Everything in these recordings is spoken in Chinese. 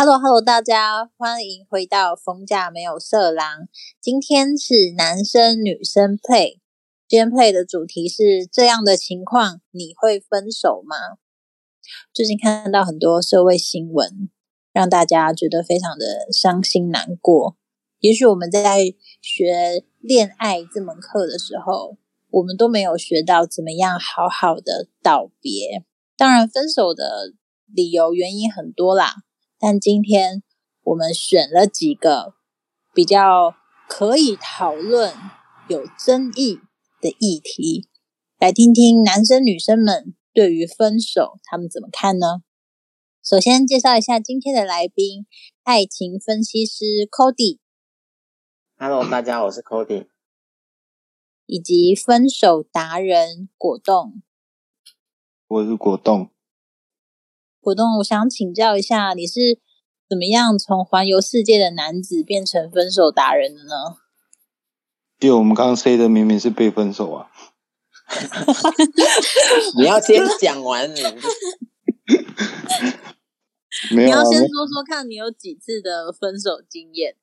Hello，Hello，大家欢迎回到逢甲没有色狼。今天是男生女生 play，今天 play 的主题是这样的情况，你会分手吗？最近看到很多社会新闻，让大家觉得非常的伤心难过。也许我们在学恋爱这门课的时候，我们都没有学到怎么样好好的道别。当然，分手的理由原因很多啦。但今天我们选了几个比较可以讨论、有争议的议题，来听听男生女生们对于分手他们怎么看呢？首先介绍一下今天的来宾，爱情分析师 Cody。Hello，大家好，我是 Cody。以及分手达人果冻。我是果冻。果冻，我想请教一下，你是怎么样从环游世界的男子变成分手达人的呢？因为我们刚刚 say 的明明是被分手啊！你要先讲完，没有，你要先说说看你有几次的分手经验。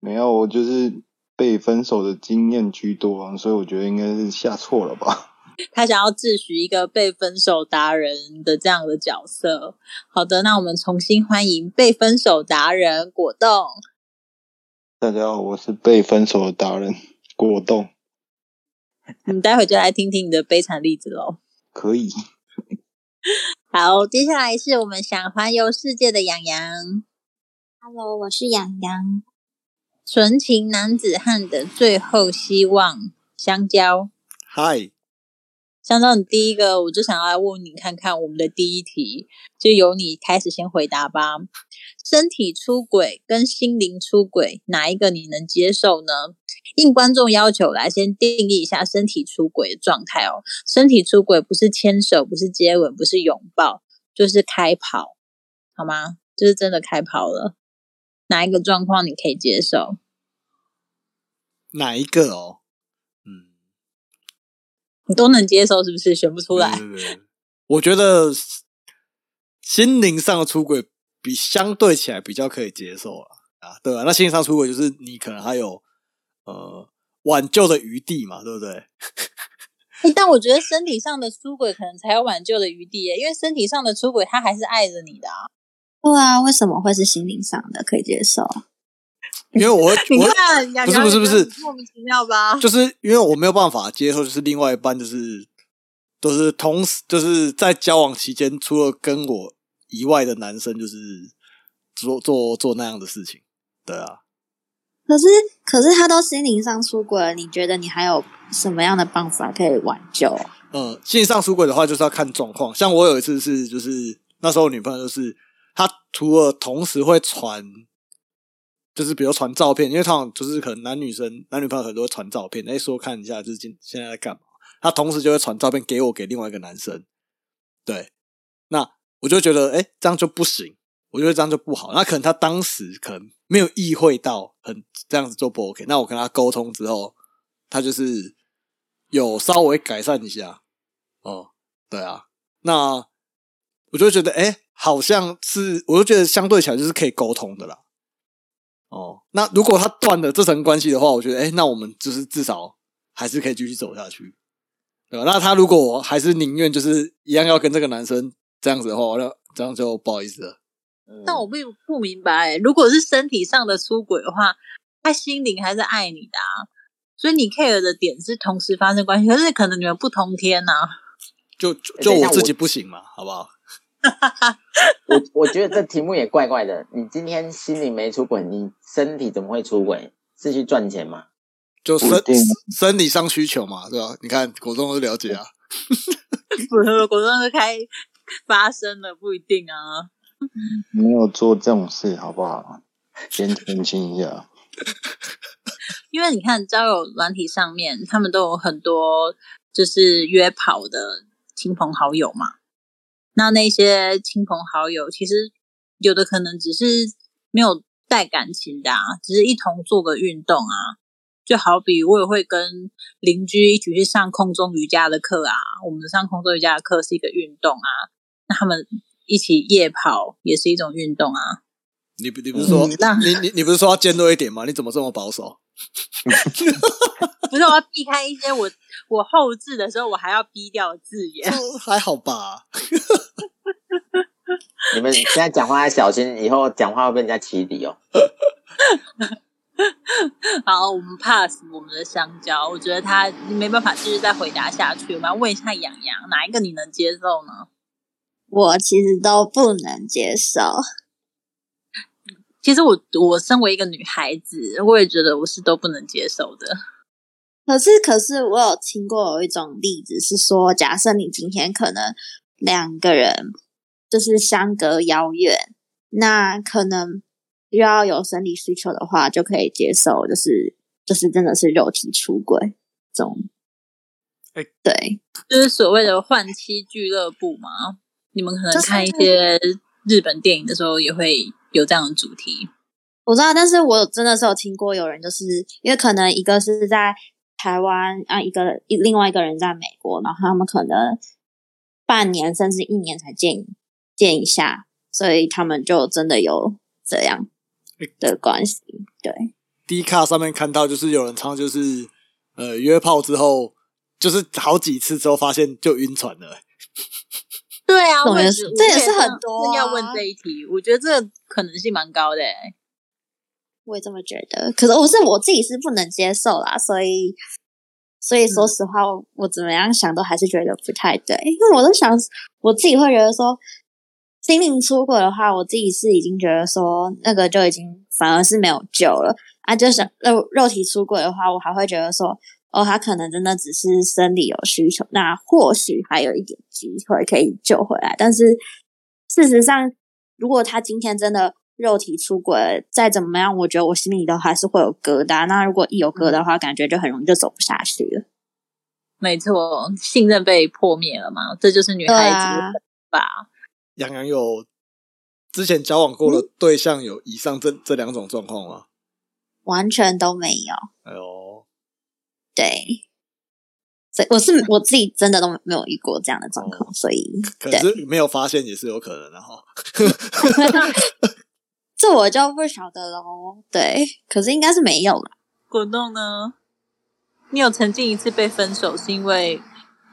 没有，我就是被分手的经验居多，所以我觉得应该是下错了吧。他想要自诩一个被分手达人的这样的角色。好的，那我们重新欢迎被分手达人果冻。大家好，我是被分手的达人果冻。我们待会就来听听你的悲惨例子喽。可以。好，接下来是我们想环游世界的养羊。Hello，我是养羊。纯情男子汉的最后希望，香蕉。Hi。香蕉，你第一个，我就想要来问你看看，我们的第一题就由你开始先回答吧。身体出轨跟心灵出轨，哪一个你能接受呢？应观众要求来先定义一下身体出轨的状态哦。身体出轨不是牵手，不是接吻，不是拥抱，就是开跑，好吗？就是真的开跑了。哪一个状况你可以接受？哪一个哦？你都能接受是不是？选不出来。我觉得心灵上的出轨比相对起来比较可以接受了啊，对吧？那心灵上出轨就是你可能还有呃挽救的余地嘛，对不对？但我觉得身体上的出轨可能才有挽救的余地耶，因为身体上的出轨他还是爱着你的啊。对啊，为什么会是心灵上的可以接受？因为我你看，不是不是不是莫名其妙吧？就是因为我没有办法接受，就是另外一半就是都是同时就是在交往期间，除了跟我以外的男生，就是做做做那样的事情，对啊。可是可是他都心灵上出轨了，你觉得你还有什么样的办法可以挽救？嗯，心灵上出轨的话，就是要看状况。像我有一次是，就是那时候女朋友就是她除了同时会传。就是比如传照片，因为他就是可能男女生男女朋友很多传照片，哎，说看一下就是今现在在干嘛。他同时就会传照片给我，给另外一个男生。对，那我就觉得，哎，这样就不行，我觉得这样就不好。那可能他当时可能没有意会到，很这样子做不 OK。那我跟他沟通之后，他就是有稍微改善一下。哦，对啊，那我就觉得，哎，好像是，我就觉得相对起来就是可以沟通的啦。哦，那如果他断了这层关系的话，我觉得，哎，那我们就是至少还是可以继续走下去，对吧？那他如果还是宁愿就是一样要跟这个男生这样子的话，那这样就不好意思了。但我并不明白，如果是身体上的出轨的话，他心灵还是爱你的啊。所以你 care 的点是同时发生关系，可是可能你们不同天呐。就就我自己不行嘛，好不好？我我觉得这题目也怪怪的。你今天心里没出轨，你身体怎么会出轨？是去赚钱吗？就生生理上需求嘛，对吧？你看果冻都了解啊。不是果冻是开发生了，不一定啊。没有做这种事，好不好？先澄清一下。因为你看交友软体上面，他们都有很多就是约跑的亲朋好友嘛。那那些亲朋好友，其实有的可能只是没有带感情的，啊，只是一同做个运动啊。就好比我也会跟邻居一起去上空中瑜伽的课啊。我们上空中瑜伽的课是一个运动啊。那他们一起夜跑也是一种运动啊。你你不是说、嗯你你你不是说要尖锐一点吗？你怎么这么保守？不是我要避开一些我我后置的时候我还要逼掉的字眼。这还好吧？你们现在讲话要小心，以后讲话会被人家起底哦。好，我们 pass 我们的香蕉，我觉得他没办法继续再回答下去。我们要问一下洋洋，哪一个你能接受呢？我其实都不能接受。其实我我身为一个女孩子，我也觉得我是都不能接受的。可是，可是我有听过有一种例子是说，假设你今天可能两个人就是相隔遥远，那可能又要有生理需求的话，就可以接受，就是就是真的是肉体出轨这种。哎对，就是所谓的换妻俱乐部嘛。你们可能看一些日本电影的时候，也会有这样的主题。我知道，但是我真的是有听过有人就是因为可能一个是在台湾啊，一个另外一个人在美国，然后他们可能半年甚至一年才见见一下，所以他们就真的有这样的关系。对，D 卡上面看到，就是有人常常就是呃约炮之后，就是好几次之后发现就晕船了。对啊，我也是这也是很多啊要问这一题，我觉得这可能性蛮高的、欸。我也这么觉得。可是我是我自己是不能接受啦，所以所以说实话，我我怎么样想都还是觉得不太对，因为我都想我自己会觉得说，心灵出轨的话，我自己是已经觉得说那个就已经反而是没有救了啊，就想肉肉体出轨的话，我还会觉得说。哦，他可能真的只是生理有需求，那或许还有一点机会可以救回来。但是事实上，如果他今天真的肉体出轨，再怎么样，我觉得我心里都还是会有疙瘩。那如果一有疙瘩的话，感觉就很容易就走不下去了。没错，信任被破灭了嘛，这就是女孩啊子吧？杨洋有之前交往过的对象有以上这这两种状况吗？完全都没有。哎呦，对，所以我是我自己真的都没有遇过这样的状况，所以可对是没有发现也是有可能的哈。这我就不晓得喽。对，可是应该是没有了。果冻呢？你有曾经一次被分手，是因为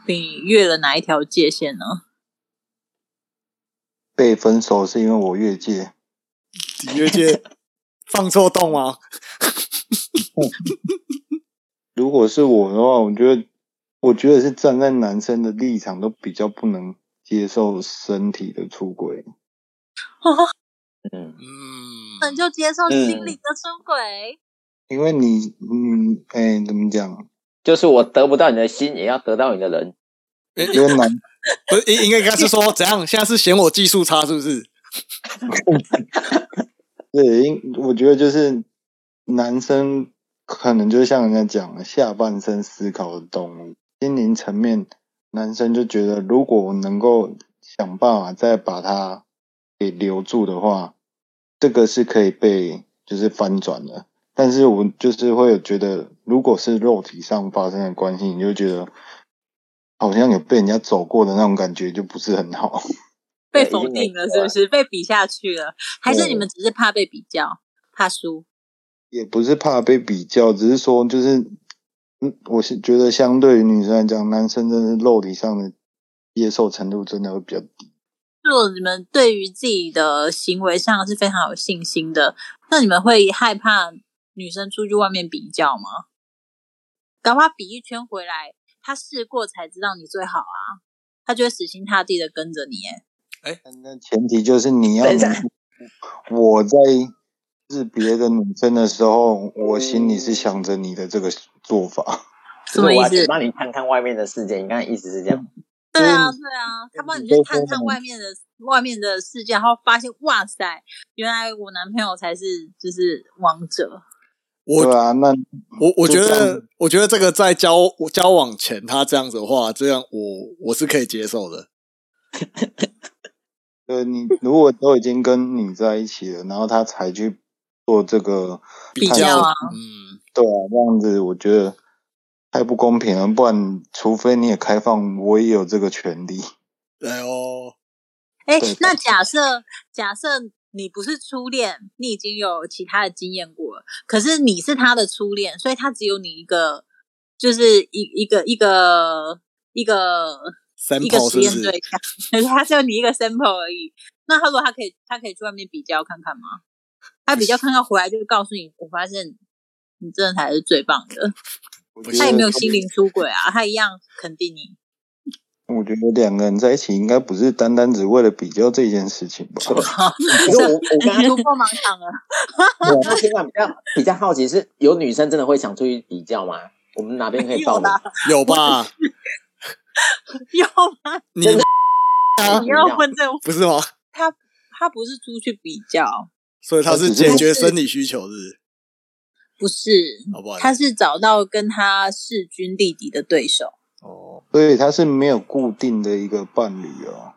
你越了哪一条界限呢？被分手是因为我越界，你越界放错洞吗？如果是我的话，我觉得，我觉得是站在男生的立场，都比较不能接受身体的出轨。嗯，嗯，那就接受心灵的出轨。因为你，嗯，哎、怎么讲？就是我得不到你的心，也要得到你的人。诶因为男 不是应应该应该是说怎样？现在是嫌我技术差是不是？对，因我觉得就是男生可能就像人家讲的，下半身思考的动物，心灵层面，男生就觉得如果我能够想办法再把它给留住的话，这个是可以被就是翻转的。但是我就是会有觉得，如果是肉体上发生的关系，你就觉得好像有被人家走过的那种感觉，就不是很好。被否定了，是不是？被比下去了，还是你们只是怕被比较，怕输？也不是怕被比较，只是说就是，嗯，我是觉得相对于女生来讲，男生真的是肉体上的接受程度真的会比较低。如果你们对于自己的行为上是非常有信心的，那你们会害怕女生出去外面比较吗？搞不好比一圈回来，他试过才知道你最好啊，他就会死心塌地的跟着你。哎，那前提就是你要我在是别的女生的时候，我心里是想着你的这个做法。什么意思就是帮你看看外面的世界，你刚才意思是这样？对啊，就是对啊，他帮你你去探探都说了外面的外面的世界，然后发现哇塞，原来我男朋友才是就是王者。我对啊，那我我觉得，我觉得这个在交交往前他这样子的话，这样我我是可以接受的。呃，你如果都已经跟你在一起了，然后他才去做这个比较啊嗯，对啊，这样子我觉得太不公平了。不然，除非你也开放，我也有这个权利。对哦，哎对，那假设假设你不是初恋，你已经有其他的经验过了，可是你是他的初恋，所以他只有你一个，就是一一个一个一个一个实验？对象，可 是他只有你一个 sample 而已。那他说他可以，他可以去外面比较看看吗？他比较看到回来就告诉你，我发现你真的才是最棒的。他也没有心灵出轨啊，他一样肯定你。我觉得两个人在一起应该不是单单只为了比较这件事情吧？因为我我刚刚突破盲场了，我刚听完比较比较好奇，是有女生真的会想出去比较吗？我们哪边可以报名？有，有吧？有吗？你真的啊你要问这种，不是吗？他他不是出去比较，所以他是解决生理需求，是不是？不是，好不好？他是找到跟他势均力敌的对手。哦，所以他是没有固定的一个伴侣哦。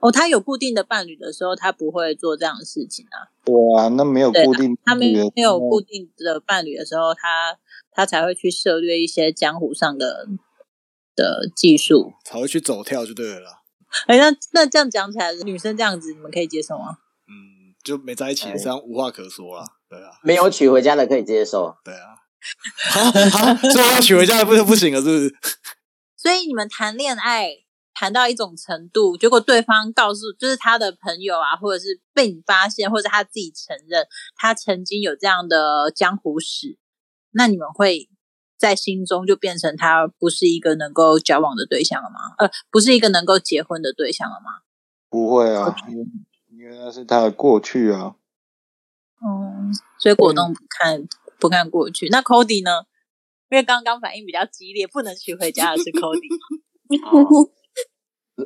哦，他有固定的伴侣的时候，他不会做这样的事情啊。对啊，那没有固定他没有固定的伴侣的时候，他他才会去涉猎一些江湖上的的技术。才会去走跳就对了啦。哎，那那这样讲起来，女生这样子，你们可以接受吗？嗯，就没在一起，哎这样无话可说了。对啊，没有娶回家的可以接受。对啊。好，好，所以要娶回家不不行了，是不是？所以你们谈恋爱谈到一种程度，结果对方告诉就是他的朋友啊，或者是被你发现，或者他自己承认他曾经有这样的江湖史，那你们会在心中就变成他不是一个能够交往的对象了吗？呃，不是一个能够结婚的对象了吗？不会啊，因为那是他的过去啊。嗯，所以果冻不看不看过去。那 Cody 呢？因为刚刚反应比较激烈，不能娶回家的是 Cody。哦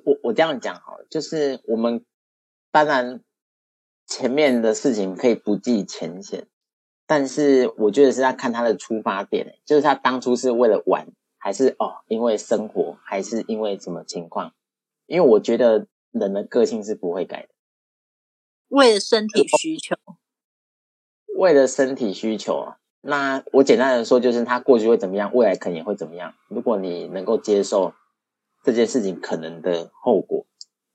我我这样讲好了，就是我们当然前面的事情可以不计前嫌，但是我觉得是要看他的出发点，就是他当初是为了玩，还是哦因为生活，还是因为什么情况？因为我觉得人的个性是不会改的，为了身体需求，为了身体需求啊。那我简单的说，就是他过去会怎么样，未来可能也会怎么样。如果你能够接受这件事情可能的后果，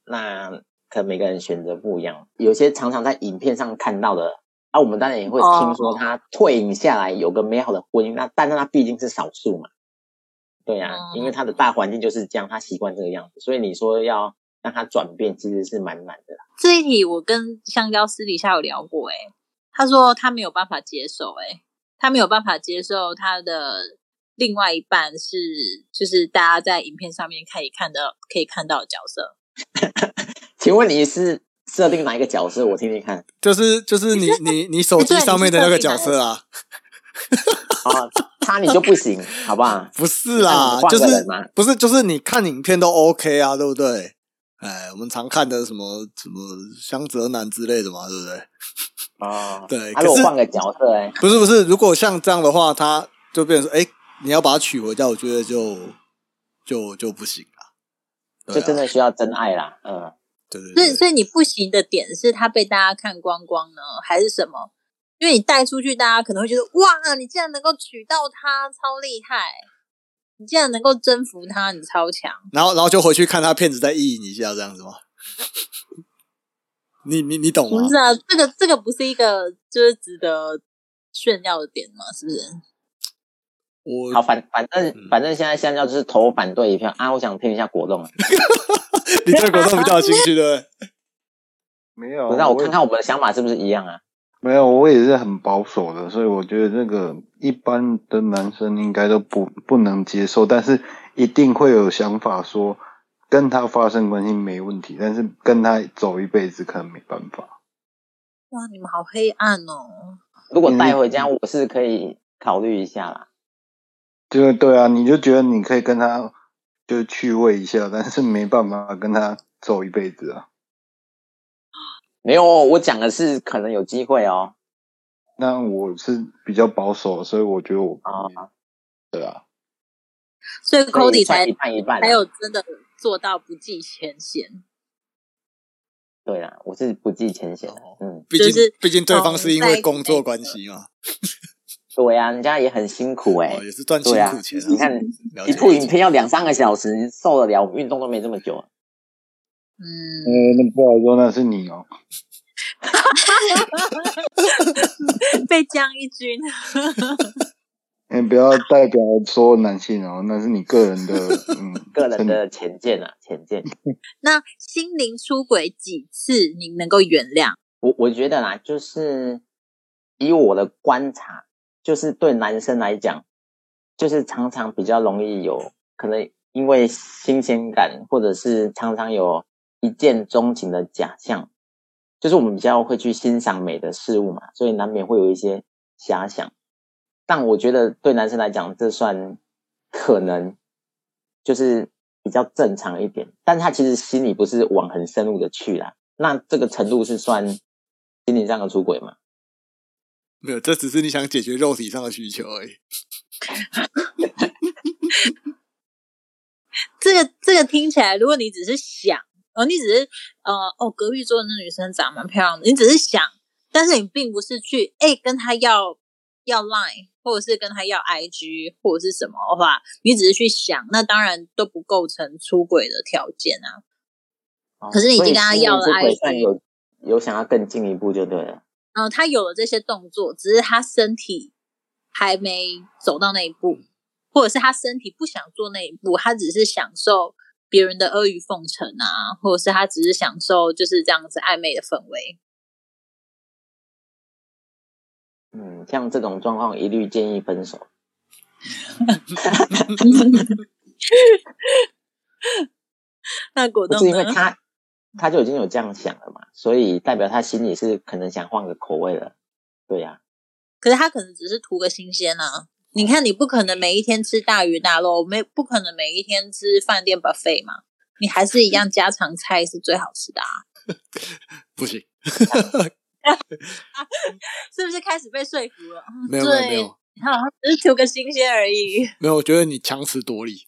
那可能每个人选择不一样。有些常常在影片上看到的，啊，我们当然也会听说他退隐下来有个美好的婚姻，那但是他毕竟是少数嘛，对呀、嗯因为他的大环境就是这样，他习惯这个样子，所以你说要让他转变，其实是蛮难的。这一题我跟香蕉私底下有聊过、欸，他说他没有办法接受、欸，他没有办法接受他的另外一半是，就是大家在影片上面可以看到可以看到的角色。请问你是设定哪一个角色？我听听看。就是就是你你你手机上面的那个角色啊，啊，他你就不行，好不好？不是啦，就是不是就是你看影片都 OK 啊，对不对？哎，我们常看的什么什么香泽男之类的嘛，对不对？哦，对可是他如果换个角色、哎，不是不是，如果像这样的话，他就变成说，哎，你要把他娶回家，我觉得就就就不行了。对就啊真的需要真爱啦。嗯，对对所以，所以你不行的点是他被大家看光光呢，还是什么？因为你带出去，大家可能会觉得哇，你竟然能够娶到她，超厉害！你竟然能够征服他，你超强。然后然后就回去看他片子再意淫一下，这样子吗？你你你懂吗不？是啊，这个这个不是一个就是值得炫耀的点吗？是不是？我好，反反正嗯反正现在香蕉就是投反对一票啊。我想听一下果冻，你对果冻比较有兴趣，对不对？没有，不是啊我看看我们的想法是不是一样啊？没有，我也是很保守的，所以我觉得这个一般的男生应该都不不能接受，但是一定会有想法说跟他发生关系没问题，但是跟他走一辈子可能没办法。哇，你们好黑暗哦！如果带回家，我是可以考虑一下啦。就是对啊，你就觉得你可以跟他就是趣味一下，但是没办法跟他走一辈子啊。没有，我讲的是可能有机会哦。那我是比较保守，所以我觉得我啊，对啊，所以所以 Cody 才算一半一半啊。才有真的做到不计前嫌。对啊，我是不计前嫌嗯，毕竟就是毕竟对方是因为工作关系嘛，对呀、人家也很辛苦哎、哦，也是赚辛对啊苦钱啊。你看一部影片要两三个小时，受得了？我们运动都没这么久。嗯，呃，那不好说，那是你哦。被将一军。你不要代表所有男性哦，那是你个人的，嗯，个人的浅见啊，浅见。那心灵出轨几次你能够原谅？我我觉得啦，就是以我的观察，就是对男生来讲，就是常常比较容易有可能因为新鲜感，或者是常常有一见钟情的假象，就是我们比较会去欣赏美的事物嘛，所以难免会有一些遐想。但我觉得对男生来讲，这算可能就是比较正常一点，但他其实心里不是往很深入的去啦。那这个程度是算心理上的出轨吗？没有，这只是你想解决肉体上的需求而已。这个这个听起来，如果你只是想，哦，你只是呃，哦，隔壁桌的那女生长蛮漂亮的，你只是想，但是你并不是去哎跟她要要 line。或者是跟她要 IG 或者是什么的话，你只是去想，那当然都不构成出轨的条件啊。可是你已经跟他要了 IG，有有想要更进一步就对了。嗯，他有了这些动作，只是他身体还没走到那一步，或者是他身体不想做那一步，他只是享受别人的阿谀奉承啊，或者是他只是享受就是这样子暧昧的氛围。嗯，像这种状况，一律建议分手。那果冻是因为他他就已经有这样想了嘛，所以代表他心里是可能想换个口味了。对呀，可是他可能只是图个新鲜啊！你看，你不可能每一天吃大鱼大肉，没不可能每一天吃饭店 buffet 嘛？你还是一样家常菜是最好吃的啊！不行。是不是开始被说服了？没有没有没有，好，只是图个新鲜而已。没有，我觉得你强词夺理。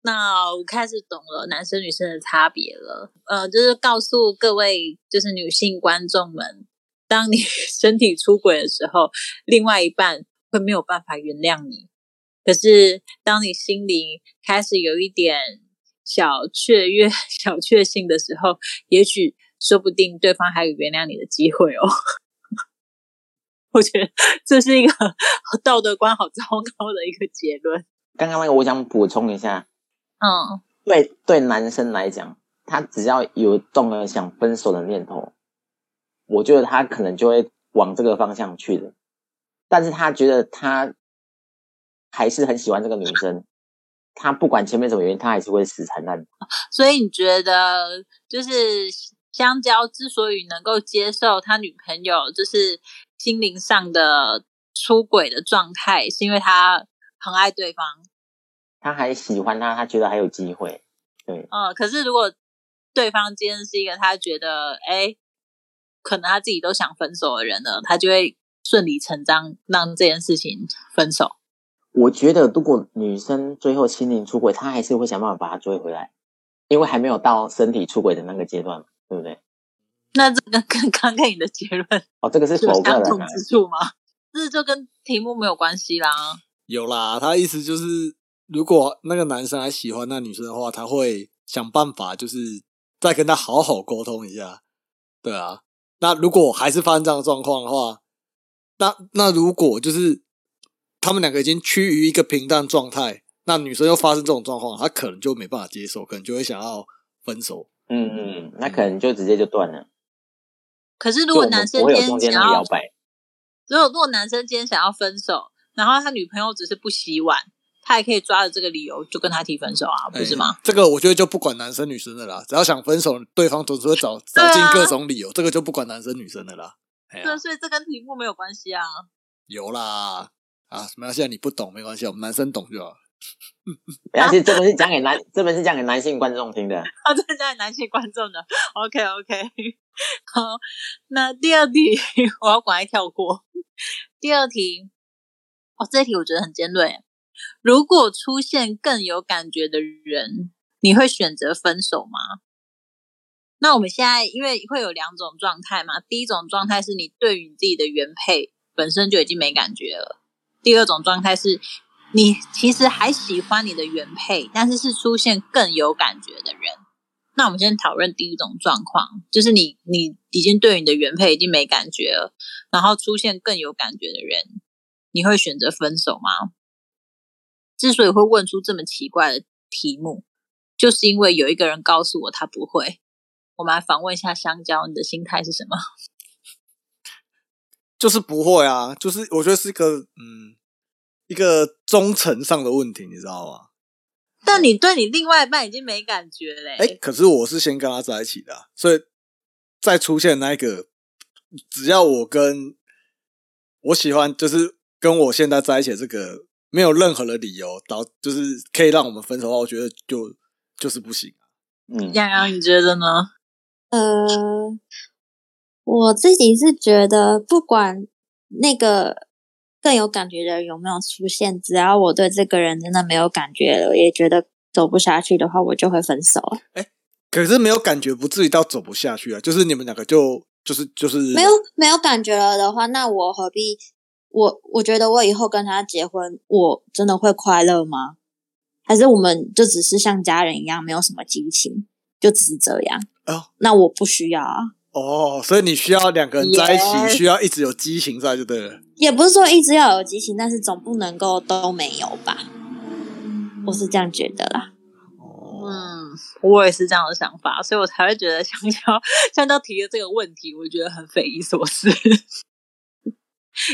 那我开始懂了男生女生的差别了。呃，就是告诉各位，就是女性观众们，当你 身体出轨的时候，另外一半会没有办法原谅你。可是，当你心里开始有一点小雀跃、小确幸的时候，也许。说不定对方还有原谅你的机会哦。我觉得这是一个道德观好糟糕的一个结论。刚刚那个，我想补充一下。嗯，对对，男生来讲，他只要有动了想分手的念头，我觉得他可能就会往这个方向去的。但是他觉得他还是很喜欢这个女生，他不管前面什么原因，他还是会死缠烂打。所以你觉得就是？香蕉之所以能够接受他女朋友就是心灵上的出轨的状态，是因为他很爱对方，他还喜欢他，他觉得还有机会。对，嗯，可是如果对方今天是一个他觉得，哎，可能他自己都想分手的人呢，他就会顺理成章让这件事情分手。我觉得，如果女生最后心灵出轨，他还是会想办法把他追回来，因为还没有到身体出轨的那个阶段。对不对？那这个跟 刚刚你的结论哦，这个是相同之处吗？这就跟题目没有关系啦。有啦，他意思就是，如果那个男生还喜欢那女生的话，他会想办法，就是再跟他好好沟通一下。对啊，那如果还是发生这样的状况的话，那那如果就是他们两个已经趋于一个平淡状态，那女生又发生这种状况，她可能就没办法接受，可能就会想要分手。嗯嗯，那可能就直接就断了。可是如果男生今天想要，如果如果男生今天想要分手，然后他女朋友只是不洗碗，他也可以抓着这个理由就跟他提分手啊，不是吗？这个我觉得就不管男生女生的啦，只要想分手，对方总是会找找尽各种理由，这个就不管男生女生的啦。对，所以这跟题目没有关系啊。有啦，啊，没关系，你不懂没关系，我们男生懂就好。没关系，这本是讲给男，这本是讲给男性观众听的。啊，这是讲给男性观众的。OK OK，好，那第二题我要赶快跳过。第二题，哦，这题我觉得很尖锐。如果出现更有感觉的人，你会选择分手吗？那我们现在因为会有两种状态嘛，第一种状态是你对于你自己的原配本身就已经没感觉了，第二种状态是。你其实还喜欢你的原配，但是是出现更有感觉的人，那我们先讨论第一种状况，就是你你已经对你的原配已经没感觉了，然后出现更有感觉的人，你会选择分手吗？之所以会问出这么奇怪的题目，就是因为有一个人告诉我他不会。我们来访问一下香蕉，你的心态是什么？就是不会啊，就是我觉得是一个嗯一个忠诚上的问题，你知道吗？但你对你另外一半已经没感觉嘞、哎、可是我是先跟他在一起的啊、所以再出现那一个，只要我跟我喜欢，就是跟我现在在一起的这个，没有任何的理由导，就是可以让我们分手的话，我觉得就就是不行。嗯，洋洋，你觉得呢？呃，我自己是觉得，不管那个更有感觉的人有没有出现，只要我对这个人真的没有感觉了，也觉得走不下去的话，我就会分手。可是没有感觉，不至于到走不下去啊。就是你们两个就就是就是没有没有感觉了的话，那我何必？我我觉得我以后跟他结婚，我真的会快乐吗？还是我们就只是像家人一样，没有什么激情，就只是这样？哦那我不需要啊。哦，所以你需要两个人在一起需要一直有激情在就对了。也不是说一直要有激情，但是总不能够都没有吧？我是这样觉得啦。哦，嗯，我也是这样的想法，所以我才会觉得香蕉香蕉提的这个问题，我觉得很匪夷所思。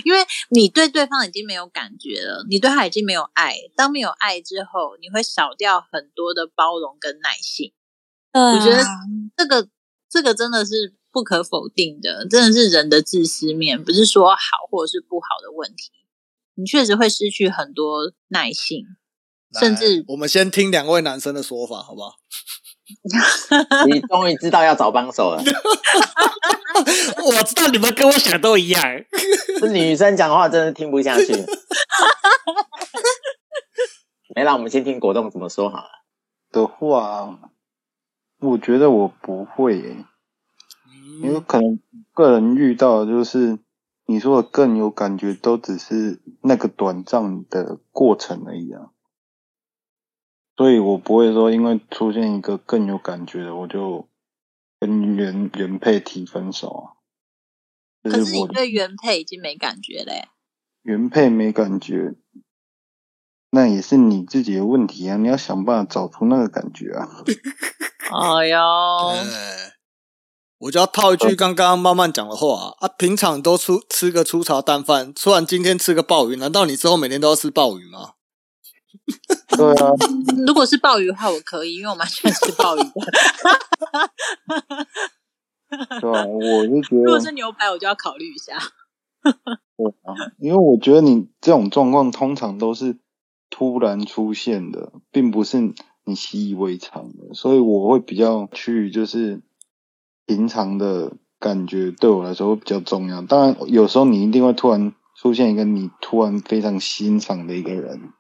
因为你对对方已经没有感觉了，你对他已经没有爱。当没有爱之后，你会少掉很多的包容跟耐心。对啊我觉得这个这个真的是不可否定的，真的是人的自私面，不是说好或者是不好的问题。你确实会失去很多耐性，甚至我们先听两位男生的说法，好不好？你终于知道要找帮手了。我知道你们跟我想都一样。这女生讲话真的听不下去。没啦，我们先听果冻怎么说好了。的话，我觉得我不会耶、因为可能个人遇到的就是你说的更有感觉，都只是那个短暂的过程而已啊。所以我不会说因为出现一个更有感觉的，我就跟原原配提分手啊。可是你对原配已经没感觉嘞、原配没感觉，那也是你自己的问题啊！你要想办法找出那个感觉啊。哎呦，哎，我就要套一句刚刚慢慢讲的话啊！平常都出吃个粗茶淡饭，突然今天吃个鲍鱼，难道你之后每天都要吃鲍鱼吗？对啊，如果是鲍鱼的话，我可以，因为我蛮喜欢吃鲍鱼的。对啊，我就觉得如果是牛排，我就要考虑一下。对啊，因为我觉得你这种状况通常都是突然出现的，并不是你习以为常的，所以我会比较去就是平常的感觉对我来说会比较重要。当然，有时候你一定会突然出现一个你突然非常欣赏的一个人，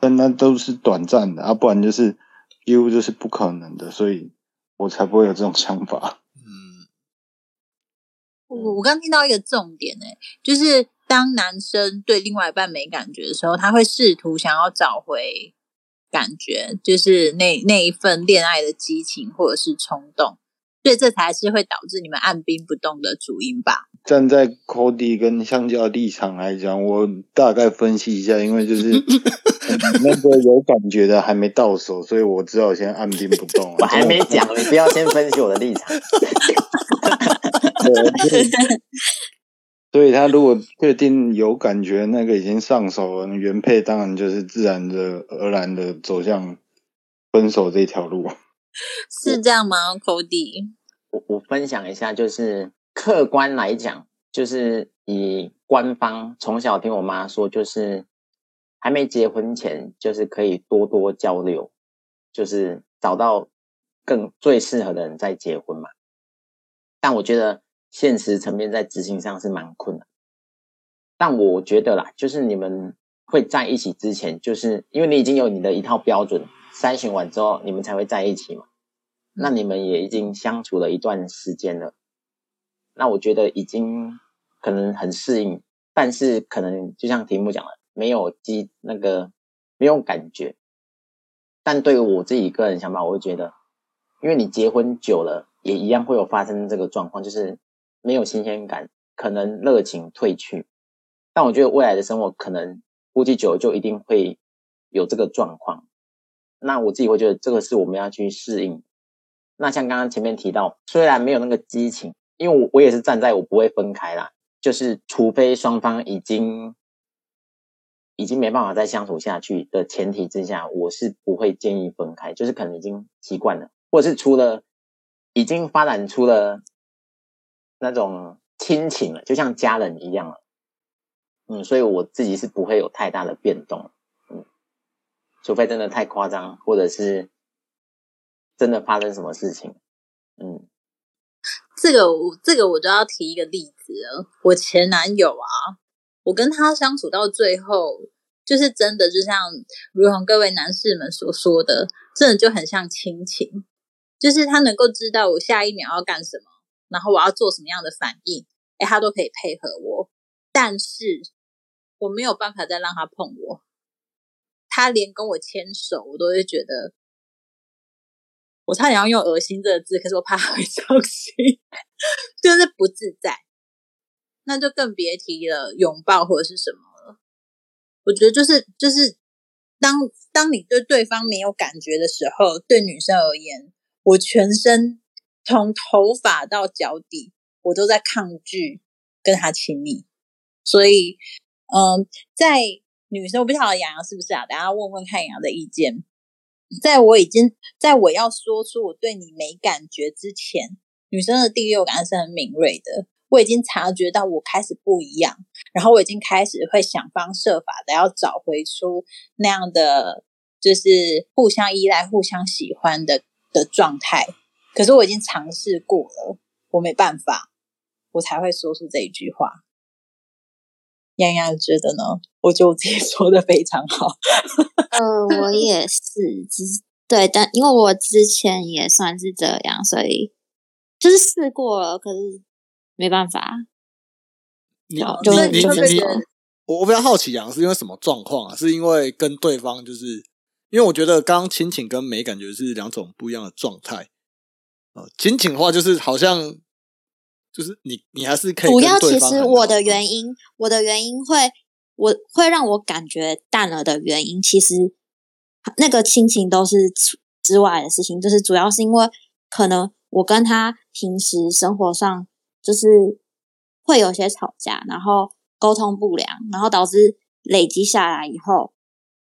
但那都是短暂的啊，不然就是几乎就是不可能的，所以我才不会有这种想法。嗯，我我刚听到一个重点呢、就是当男生对另外一半没感觉的时候，他会试图想要找回感觉，就是那那一份恋爱的激情或者是冲动，所以这才是会导致你们按兵不动的主因吧？站在 Cody 跟香蕉的立场来讲，我大概分析一下，因为就是嗯 那个有感觉的还没到手，所以我只好先按兵不动。我还没讲，你不要先分析我的立场。对，所以所以他如果确定有感觉，那个已经上手了，原配当然就是自然的而然的走向分手这条路。是这样吗，Cody？我我分享一下，就是客观来讲，就是以官方从小听我妈说，就是还没结婚前，就是可以多多交流，就是找到更最适合的人再结婚嘛。但我觉得现实层面在执行上是蛮困难。但我觉得啦，就是你们会在一起之前，就是因为你已经有你的一套标准，筛选完之后，你们才会在一起嘛。那你们也已经相处了一段时间了，那我觉得已经可能很适应，但是可能就像题目讲的，没有激那个没有感觉。但对于我自己个人想法，我会觉得，因因为你结婚久了，也一样会有发生这个状况，就是没有新鲜感，可能热情褪去。但我觉得未来的生活可能估计久了就一定会有这个状况。那我自己会觉得这个是我们要去适应。那像刚刚前面提到，虽然没有那个激情，因为我我也是站在我不会分开啦，就是除非双方已经已经没办法再相处下去的前提之下，我是不会建议分开。就是可能已经习惯了，或者是除了已经发展出了那种亲情了，就像家人一样了。嗯，所以我自己是不会有太大的变动。除非真的太夸张，或者是。真的发生什么事情？嗯，这个我这个我就要提一个例子了。我前男友啊，我跟他相处到最后，就是真的就像如同各位男士们所说的，真的就很像亲情。就是他能够知道我下一秒要干什么，然后我要做什么样的反应，哎，他都可以配合我。但是我没有办法再让他碰我，他连跟我牵手，我都会觉得。我差点要用“恶心”这个字，可是我怕他会 伤心，就是不自在。那就更别提了拥抱或者是什么了。我觉得就是就是，当当你对对方没有感觉的时候，对女生而言，我全身从头发到脚底，我都在抗拒跟他亲密。所以，嗯，在女生，我不晓得洋洋是不是啊？等下问问看洋洋的意见。在我已经在我要说出我对你没感觉之前，女生的第六感是很敏锐的。我已经察觉到我开始不一样，然后我已经开始会想方设法的要找回出那样的就是互相依赖、互相喜欢的的状态。可是我已经尝试过了，我没办法，我才会说出这一句话。洋洋觉得呢？我觉得我自己 说的非常好。呃，我也是，只对，但因为我之前也算是这样，所以就是试过了，可是没办法。你你你，我我比较好奇，杨是因为什么状况啊？是因为跟对方就是，因为我觉得刚刚亲情跟没感觉是两种不一样的状态。呃，亲情的话就是好像。就是你，你还是可以。主要其实我的原因，我的原因会，我会让我感觉淡了的原因，其实那个亲情都是之外的事情。就是主要是因为可能我跟他平时生活上就是会有些吵架，然后沟通不良，然后导致累积下来以后，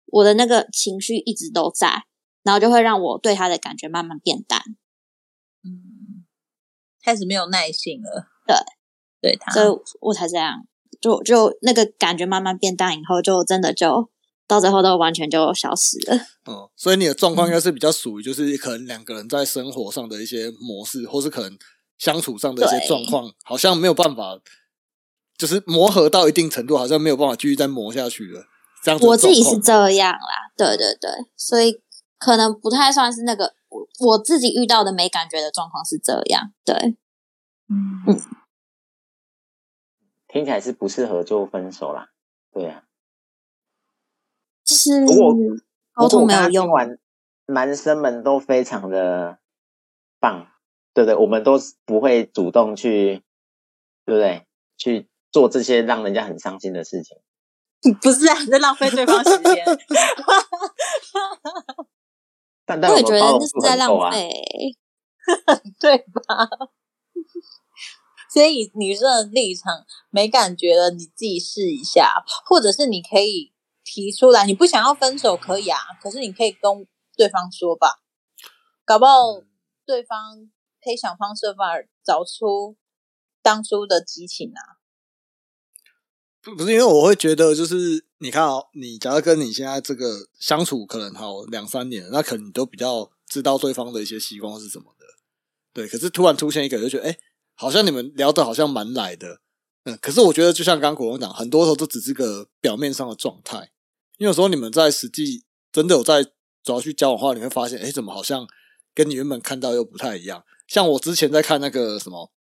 我的那个情绪一直都在，然后就会让我对他的感觉慢慢变淡。开始没有耐性了，对，对他，所以我才这样，就就那个感觉慢慢变淡以后，就真的就到最后都完全就消失了。嗯，所以你的状况应该是比较属于，就是可能两个人在生活上的一些模式，或是可能相处上的一些状况，好像没有办法，就是磨合到一定程度，好像没有办法继续再磨下去了。这样，我自己是这样啦，对对对，所以可能不太算是那个。我自己遇到的没感觉的状况是这样，对，嗯嗯，听起来是不适合就分手啦，对呀，就是沟通没有用完，男生们都非常的棒，对不对？我们都不会主动去，对不对？去做这些让人家很伤心的事情，不是啊，在浪费对方时间。我也觉得那是在浪费，对吧？所以女生的立场没感觉了，你自己试一下，或者是你可以提出来，你不想要分手可以啊，可是你可以跟对方说吧，搞不好对方可以想方设法找出当初的激情啊。不是因为我会觉得就是。你看哦，你假如跟你现在这个相处可能好两三年，那可能你都比较知道对方的一些习惯是什么的，对。可是突然出现一个，就觉得哎，好像你们聊的好像蛮来的，嗯。可是我觉得就像刚刚国王讲，很多时候都只是个表面上的状态，因为有时候你们在实际真的有在主要去交往的话，你会发现，哎，怎么好像跟你原本看到又不太一样？像我之前在看那个什么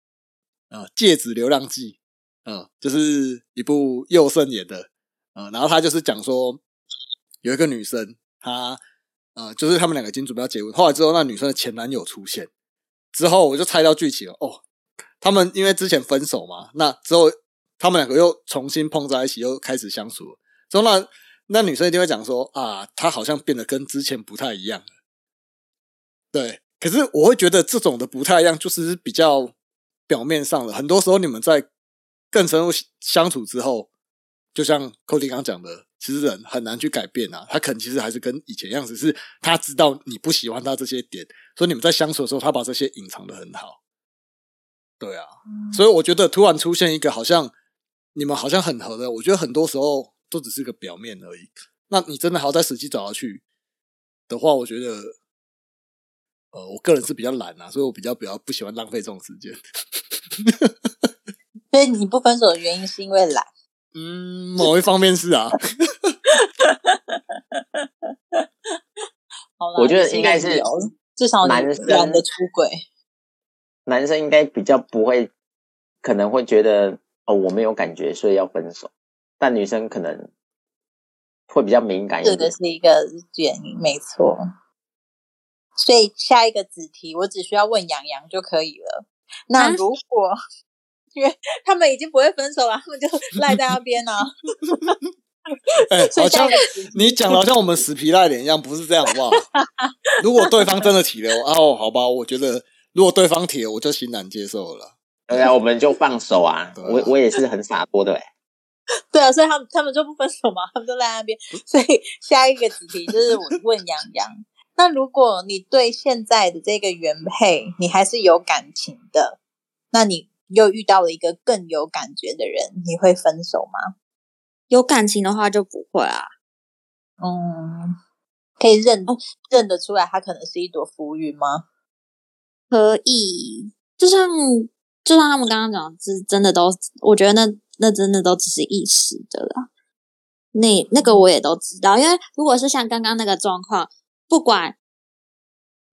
啊，《戒指流浪记》，嗯，就是一部佑胜演的。嗯，然后他就是讲说，有一个女生，她呃，就是他们两个已经准备要结婚，后来之后那女生的前男友出现之后，我就猜到剧情了。哦，他们因为之前分手嘛，那之后他们两个又重新碰在一起，又开始相处了。之后那那女生一定会讲说啊，他好像变得跟之前不太一样了。对，可是我会觉得这种的不太一样，就是比较表面上的。很多时候你们在更深入相处之后，就像 Cody 刚刚讲的，其实人很难去改变啊。他可能其实还是跟以前样子，是他知道你不喜欢他这些点，所以你们在相处的时候，他把这些隐藏的很好。对啊，所以我觉得突然出现一个好像你们好像很合的，我觉得很多时候都只是个表面而已。那你真的还要在实际找下去的话，我觉得，呃，我个人是比较懒啊，所以我比较比较不喜欢浪费这种时间。所以你不分手的原因是因为懒。嗯，某一方面是啊。好啦我觉得应该是至少你男生的出轨。男生应该比较不会，可能会觉得哦我没有感觉，所以要分手。但女生可能会比较敏感一点这个。是一个原因，没错。所以下一个子题，我只需要问杨洋就可以了。那啊如果、因为他们已经不会分手了，他们就赖在那边呢、哎、好像你讲的好像我们死皮赖脸一样，不是这样，好不好？如果对方真的提了，哦，好吧，我觉得如果对方提了，我就欣然接受了啦。对啊，我们就放手啊！啊我我也是很洒脱的、欸，对啊，所以他们他们就不分手嘛，他们就赖在那边。所以下一个子题就是我问杨洋，那如果你对现在的这个原配你还是有感情的，那你又遇到了一个更有感觉的人，你会分手吗？有感情的话就不会啊。嗯，可以认、认得出来，他可能是一朵浮云吗？可以，就像就像他们刚刚讲的，是真的都，我觉得那那真的都只是一时的啦。那那个我也都知道，因为如果是像刚刚那个状况，不管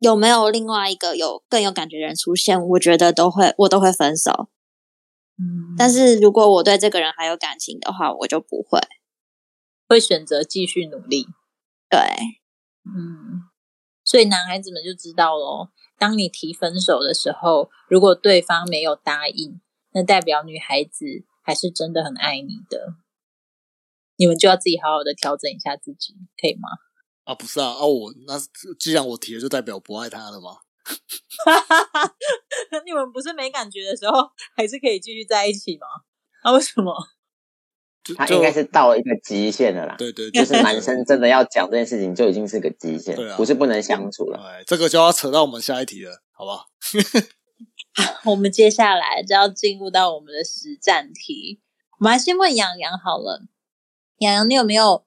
有没有另外一个有更有感觉的人出现，我觉得都会我都会分手。嗯但是如果我对这个人还有感情的话，我就不会。会选择继续努力。对，嗯，所以男孩子们就知道喽。当你提分手的时候，如果对方没有答应，那代表女孩子还是真的很爱你的。你们就要自己好好的调整一下自己，可以吗？啊，不是啊，啊我那既然我提了，就代表不爱他了吗？那 你们不是没感觉的时候，还是可以继续在一起吗？啊，为什么？他应该是到了一个极限了啦。对 对，就是男生真的要讲这件事情，就已经是个极限，对啊不是不能相处了。哎，这个就要扯到我们下一题了，好不好？我们接下来就要进入到我们的实战题。我们来先问杨洋好了，杨洋，你有没有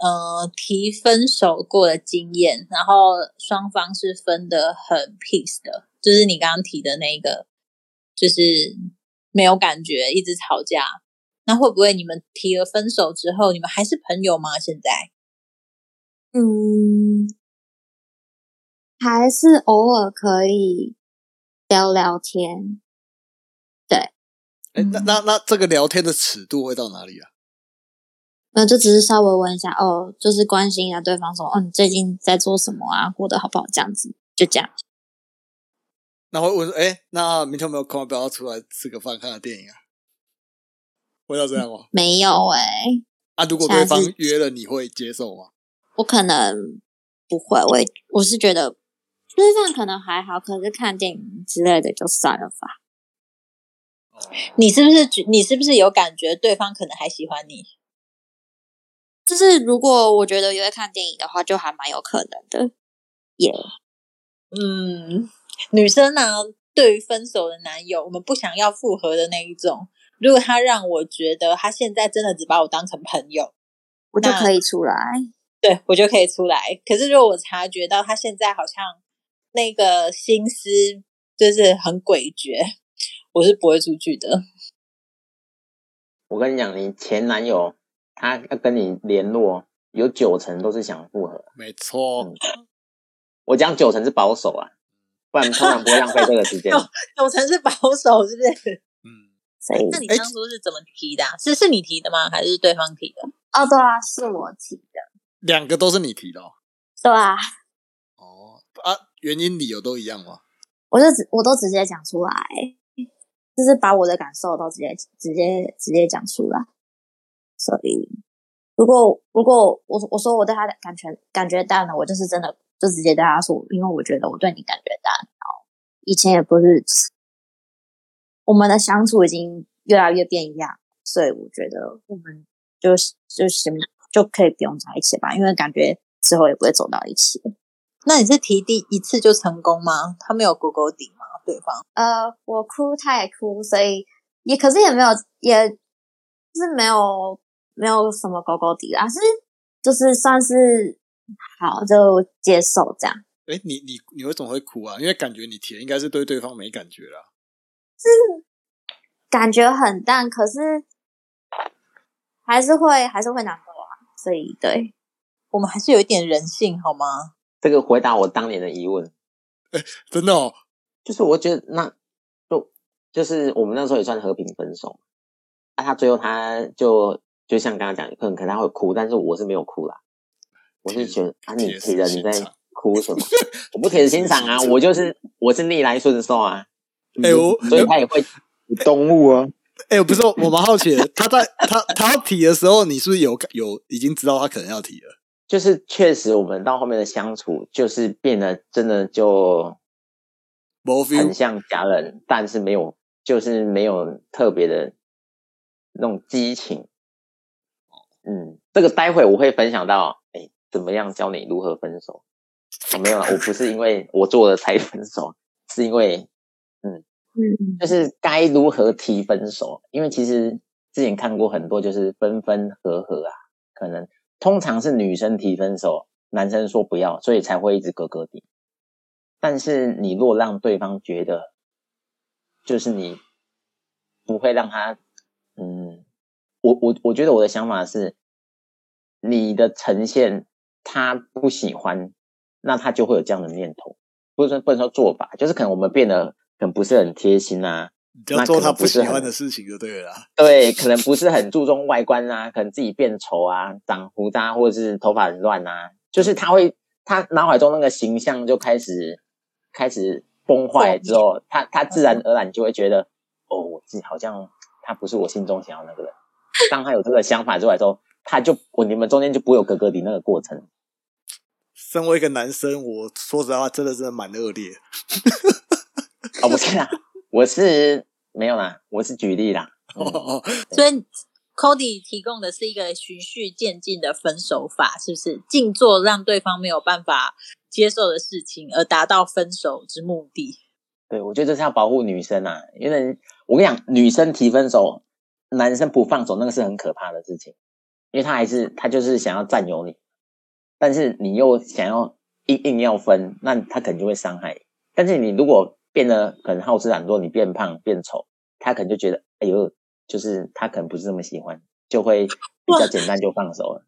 呃提分手过的经验？然后双方是分的很 peace 的，就是你刚刚提的那个，就是没有感觉，一直吵架。那会不会你们提了分手之后，你们还是朋友吗？现在？嗯，还是偶尔可以聊聊天。对哎，那那那这个聊天的尺度会到哪里啊？那就只是稍微问一下哦，就是关心一下对方说，哦，你最近在做什么啊？过得好不好？这样子，就这样。那会问说，哎，那明天有没有空？要不要出来吃个饭，看个电影啊？会到这样吗？没有哎、啊，如果对方约了，你会接受吗？我可能不会，我也我是觉得吃饭可能还好，可是看电影之类的就算了吧。你是不是觉你是不是有感觉对方可能还喜欢你？就是如果我觉得约看电影的话，就还蛮有可能的。耶、嗯，女生呢、对于分手的男友，我们不想要复合的那一种。如果他让我觉得他现在真的只把我当成朋友，我就可以出来。对我就可以出来。可是如果我察觉到他现在好像那个心思就是很诡谲，我是不会出去的。我跟你讲，你前男友他要跟你联络，有九成都是想复合。没错，嗯我讲九成是保守啊，不然通常不会浪费这个时间。九成是保守，是不是？嗯，所以那你当初是怎么提的啊、是是你提的吗？还是对方提的？哦，对啊，是我提的。两个都是你提的、哦。对啊，哦啊，原因理由都一样吗？我就直我都直接讲出来，就是把我的感受都直接直接直接讲出来。所以，如果如果我我说我对他的感觉感觉淡了，我就是真的就直接对他说，因为我觉得我对你感觉淡，然后以前也不是我们的相处已经越来越变样，所以我觉得我们就就行就可以不用在一起吧，因为感觉之后也不会走到一起。那你是提第一次就成功吗？他没有勾勾底吗？对方？呃，我哭，他也哭，所以也可是也没有，也是没有没有什么勾勾底啦，是就是算是好就接受这样。哎，你你你为什么会哭啊？因为感觉你提的应该是对对方没感觉啦。感觉很淡，可是还是会还是会难过啊。所以对，我们还是有一点人性好吗？这个回答我当年的疑问，真的哦，就是我觉得那就就是我们那时候也算和平分手，啊，他最后他就就像刚刚讲，可能可能他会哭，但是我是没有哭啦，我是觉得啊，你提了你在哭什么？我不 铁石心肠啊，我就是我是逆来顺受啊，哎我所以他也会 动物啊，哎，不是，我蛮好奇的，他在他他要提的时候，你是不是有有已经知道他可能要提了？就是确实我们到后面的相处就是变得真的就没很像家人，但是没有就是没有特别的那种激情。嗯，这个待会我会分享到，哎，怎么样教你如何分手？哦、没有啊，我不是因为我做了才分手，是因为嗯嗯，就是该如何提分手？因为其实之前看过很多，就是分分合合啊，可能通常是女生提分手，男生说不要，所以才会一直咯咯底。但是你若让对方觉得，就是你不会让他，嗯，我我我觉得我的想法是，你的呈现他不喜欢，那他就会有这样的念头，不是说不能说做法，就是可能我们变得可能不是很贴心啊，要做他不喜欢的事情就对了。对，可能不是很注重外观啊，可能自己变丑啊，长胡渣或者是头发很乱啊，就是他会他脑海中那个形象就开始开始崩坏之后，他他自然而然就会觉得，哦，我自己好像他不是我心中想要那个人。当他有这个想法出来之后，他就我你们中间就不会有格格底那个过程。身为一个男生，我说实在话，真的真的蛮恶劣。哦，不是啦，我是没有啦，我是举例啦。嗯所以 Cody 提供的是一个循序渐进的分手法，是不是？静坐让对方没有办法接受的事情，而达到分手之目的。对，我觉得这是要保护女生啊，因为我跟你讲，女生提分手，男生不放手，那个是很可怕的事情，因为他还是他就是想要占有你，但是你又想要硬硬要分，那他可能就会伤害你。但是你如果变得可能好吃懒做，你变胖变丑，他可能就觉得，哎呦，就是他可能不是这么喜欢，就会比较简单就放手了。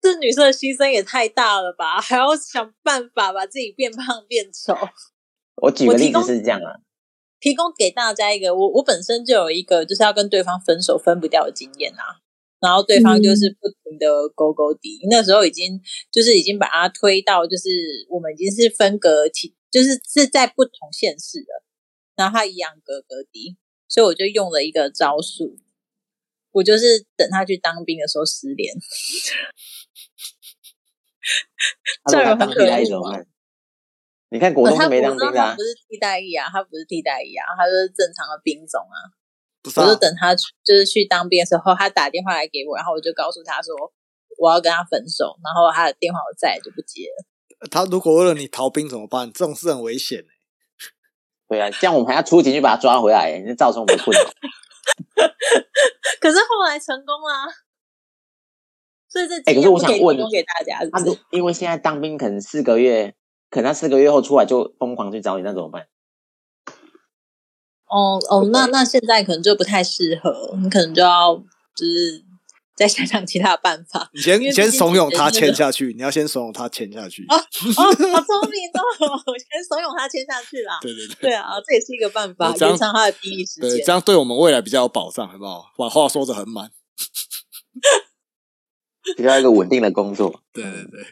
这女生的牺牲也太大了吧？还要想办法把自己变胖变丑。我举个例子是这样啊，提供给大家一个，我我本身就有一个就是要跟对方分手分不掉的经验啊，然后对方就是不停的勾勾底，那时候已经就是已经把他推到就是我们已经是分隔其就是是在不同县市的，然后他一样格格底，所以我就用了一个招数，我就是等他去当兵的时候失联，这样有很可恶吗怎么办？你看国中他就没当兵的、啊他不，是替代役啊，他不是替代役啊，他就是正常的兵种啊。不是、啊我就，等他就是去当兵的时候，他打电话来给我，然后我就告诉他说我要跟他分手，然后他的电话我再也就不接了。他如果为了你逃兵怎么办？这种事很危险、欸。对啊，这样我们还要出警去把他抓回来，那造成我们的困扰。可是后来成功了，所以这哎可是我想问给大家，是他是？因为现在当兵可能四个月，可能他四个月后出来就疯狂去找你，那怎么办？哦哦，那那现在可能就不太适合，你可能就要就是再想想其他的办法。你先你先怂恿他签下去，你要先怂恿他签下去。哦，好聪明哦！我先怂恿他签下去啦。对对对对啊，这也是一个办法，对这样延长他的第一时对，间这。样对我们未来比较有保障，好不好？把话说的很满。比较一个稳定的工作。对对对，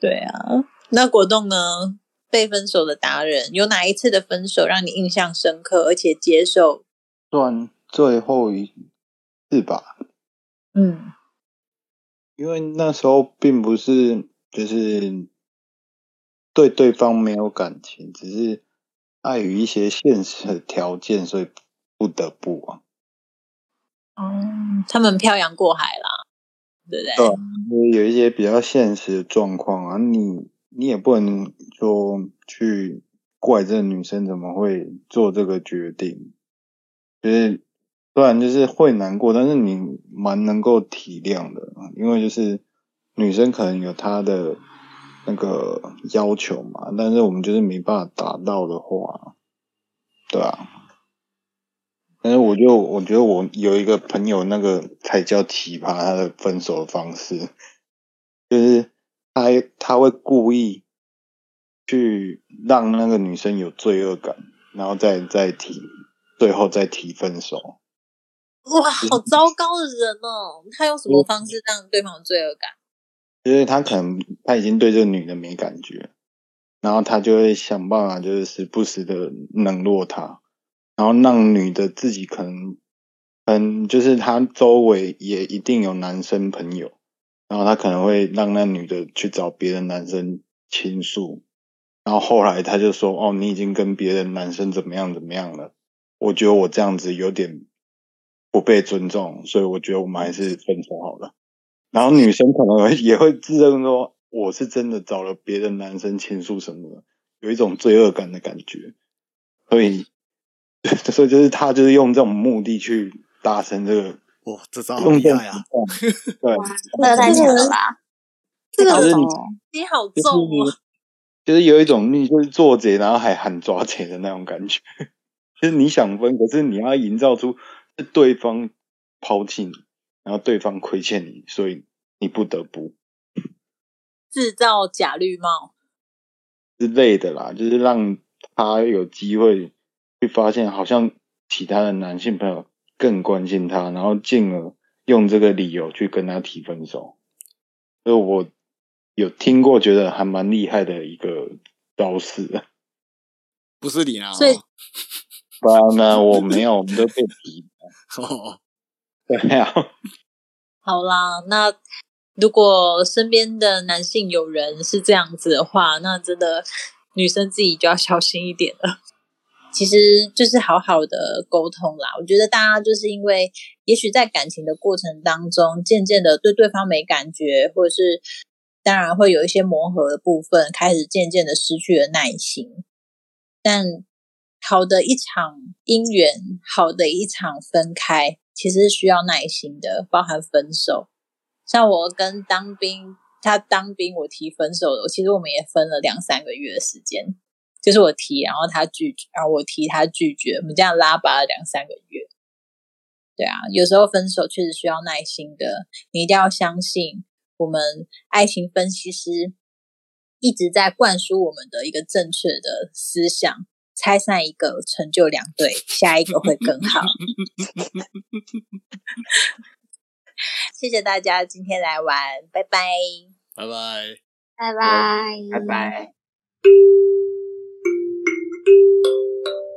对啊，那果冻呢？被分手的达人，有哪一次的分手让你印象深刻，而且接受？算最后一次吧，嗯因为那时候并不是就是对对方没有感情，只是碍于一些现实的条件，所以不得不啊。哦，他们漂洋过海啦，对不对？对啊，因为有一些比较现实的状况啊，你你也不能说去怪这个女生怎么会做这个决定，就是虽然就是会难过，但是你蛮能够体谅的，因为就是女生可能有她的那个要求嘛，但是我们就是没办法达到的话，对啊。但是我就我觉得我有一个朋友，那个才叫奇葩，他的分手方式 就是他他会故意去让那个女生有罪恶感，然后再再提，最后再提分手。哇，好糟糕的人哦！他用什么方式让对方有罪恶感？就是他可能他已经对这个女的没感觉，然后他就会想办法，就是时不时的冷落她，然后让女的自己可能，嗯，就是他周围也一定有男生朋友，然后他可能会让那女的去找别的男生倾诉，然后后来他就说，哦，你已经跟别的男生怎么样怎么样了，我觉得我这样子有点不被尊重，所以我觉得我们还是分手好了。然后女生可能也会自认说，我是真的找了别的男生倾诉什么的，有一种罪恶感的感觉，所以，所以就是他就是用这种目的去达成这个，哇，这招好厉害啊！对，哇，这个太强了吧！这个就是你你好就是重哦！就是有一种你就是做贼，然后还喊抓贼的那种感觉。就是你想分，可是你要营造出是对方抛弃你，然后对方亏欠你，所以你不得不制造假绿帽，之类的啦，就是让他有机会去发现，好像其他的男性朋友更关心他，然后进而用这个理由去跟他提分手。所以我有听过，觉得还蛮厉害的一个招式。不是你啊，所以不然呢，我没有，我们都被提。哦，对啊，好啦，那如果身边的男性友人是这样子的话，那真的女生自己就要小心一点了。其实就是好好的沟通啦。我觉得大家就是因为，也许在感情的过程当中，渐渐的对对方没感觉，或者是当然会有一些磨合的部分，开始渐渐的失去了耐心。但好的一场姻缘，好的一场分开，其实是需要耐心的，包含分手。像我跟当兵，他当兵，我提分手的，其实我们也分了两三个月的时间，就是我提，然后他拒绝，然后我提，他拒绝，我们这样拉拔了两三个月。对啊，有时候分手确实需要耐心的，你一定要相信我们爱情分析师一直在灌输我们的一个正确的思想。拆散一个，成就两对，下一个会更好。谢谢大家今天来玩，拜拜。拜拜。拜拜，拜拜。thank you